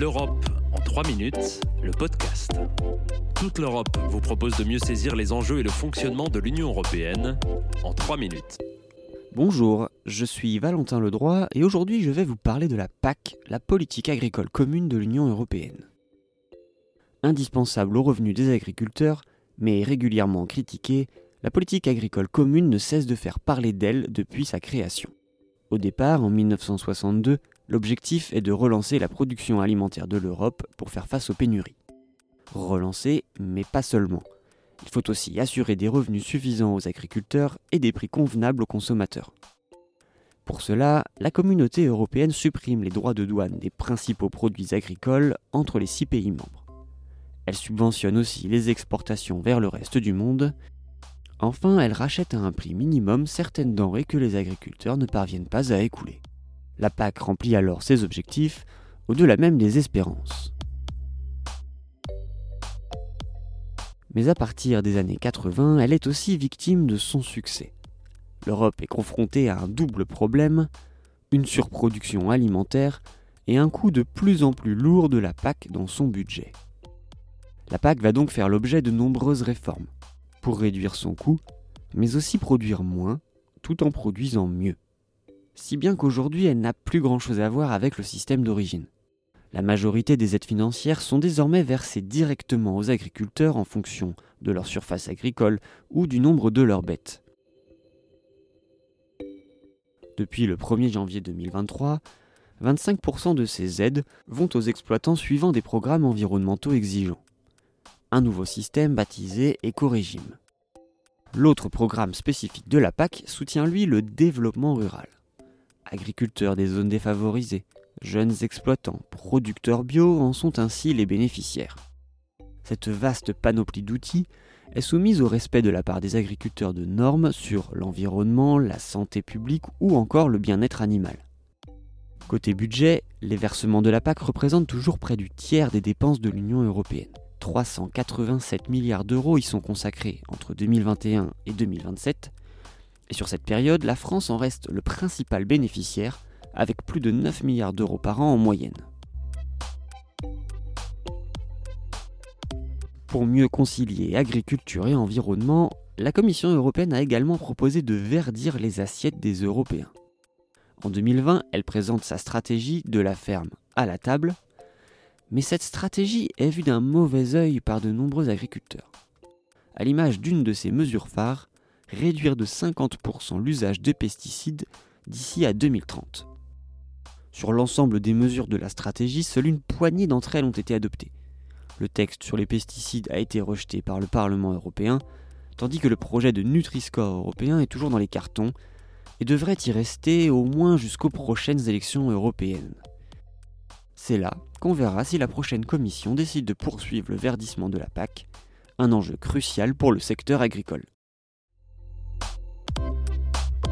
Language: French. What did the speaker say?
L'Europe en 3 minutes, le podcast. Toute l'Europe vous propose de mieux saisir les enjeux et le fonctionnement de l'Union européenne en 3 minutes. Bonjour, je suis Valentin Ledroit et aujourd'hui je vais vous parler de la PAC, la politique agricole commune de l'Union européenne. Indispensable aux revenus des agriculteurs, mais régulièrement critiquée, la politique agricole commune ne cesse de faire parler d'elle depuis sa création. Au départ, en 1962, l'objectif est de relancer la production alimentaire de l'Europe pour faire face aux pénuries. Relancer, mais pas seulement. Il faut aussi assurer des revenus suffisants aux agriculteurs et des prix convenables aux consommateurs. Pour cela, la communauté européenne supprime les droits de douane des principaux produits agricoles entre les six pays membres. Elle subventionne aussi les exportations vers le reste du monde. Enfin, elle rachète à un prix minimum certaines denrées que les agriculteurs ne parviennent pas à écouler. La PAC remplit alors ses objectifs, au-delà même des espérances. Mais à partir des années 80, elle est aussi victime de son succès. L'Europe est confrontée à un double problème, une surproduction alimentaire et un coût de plus en plus lourd de la PAC dans son budget. La PAC va donc faire l'objet de nombreuses réformes, pour réduire son coût, mais aussi produire moins, tout en produisant mieux si bien qu'aujourd'hui elle n'a plus grand-chose à voir avec le système d'origine. La majorité des aides financières sont désormais versées directement aux agriculteurs en fonction de leur surface agricole ou du nombre de leurs bêtes. Depuis le 1er janvier 2023, 25% de ces aides vont aux exploitants suivant des programmes environnementaux exigeants. Un nouveau système baptisé éco-régime. L'autre programme spécifique de la PAC soutient lui le développement rural agriculteurs des zones défavorisées, jeunes exploitants, producteurs bio en sont ainsi les bénéficiaires. Cette vaste panoplie d'outils est soumise au respect de la part des agriculteurs de normes sur l'environnement, la santé publique ou encore le bien-être animal. Côté budget, les versements de la PAC représentent toujours près du tiers des dépenses de l'Union européenne. 387 milliards d'euros y sont consacrés entre 2021 et 2027, et sur cette période, la France en reste le principal bénéficiaire, avec plus de 9 milliards d'euros par an en moyenne. Pour mieux concilier agriculture et environnement, la Commission européenne a également proposé de verdir les assiettes des Européens. En 2020, elle présente sa stratégie de la ferme à la table, mais cette stratégie est vue d'un mauvais œil par de nombreux agriculteurs. À l'image d'une de ses mesures phares, réduire de 50% l'usage de pesticides d'ici à 2030. Sur l'ensemble des mesures de la stratégie, seule une poignée d'entre elles ont été adoptées. Le texte sur les pesticides a été rejeté par le Parlement européen, tandis que le projet de Nutri-Score européen est toujours dans les cartons et devrait y rester au moins jusqu'aux prochaines élections européennes. C'est là qu'on verra si la prochaine commission décide de poursuivre le verdissement de la PAC, un enjeu crucial pour le secteur agricole.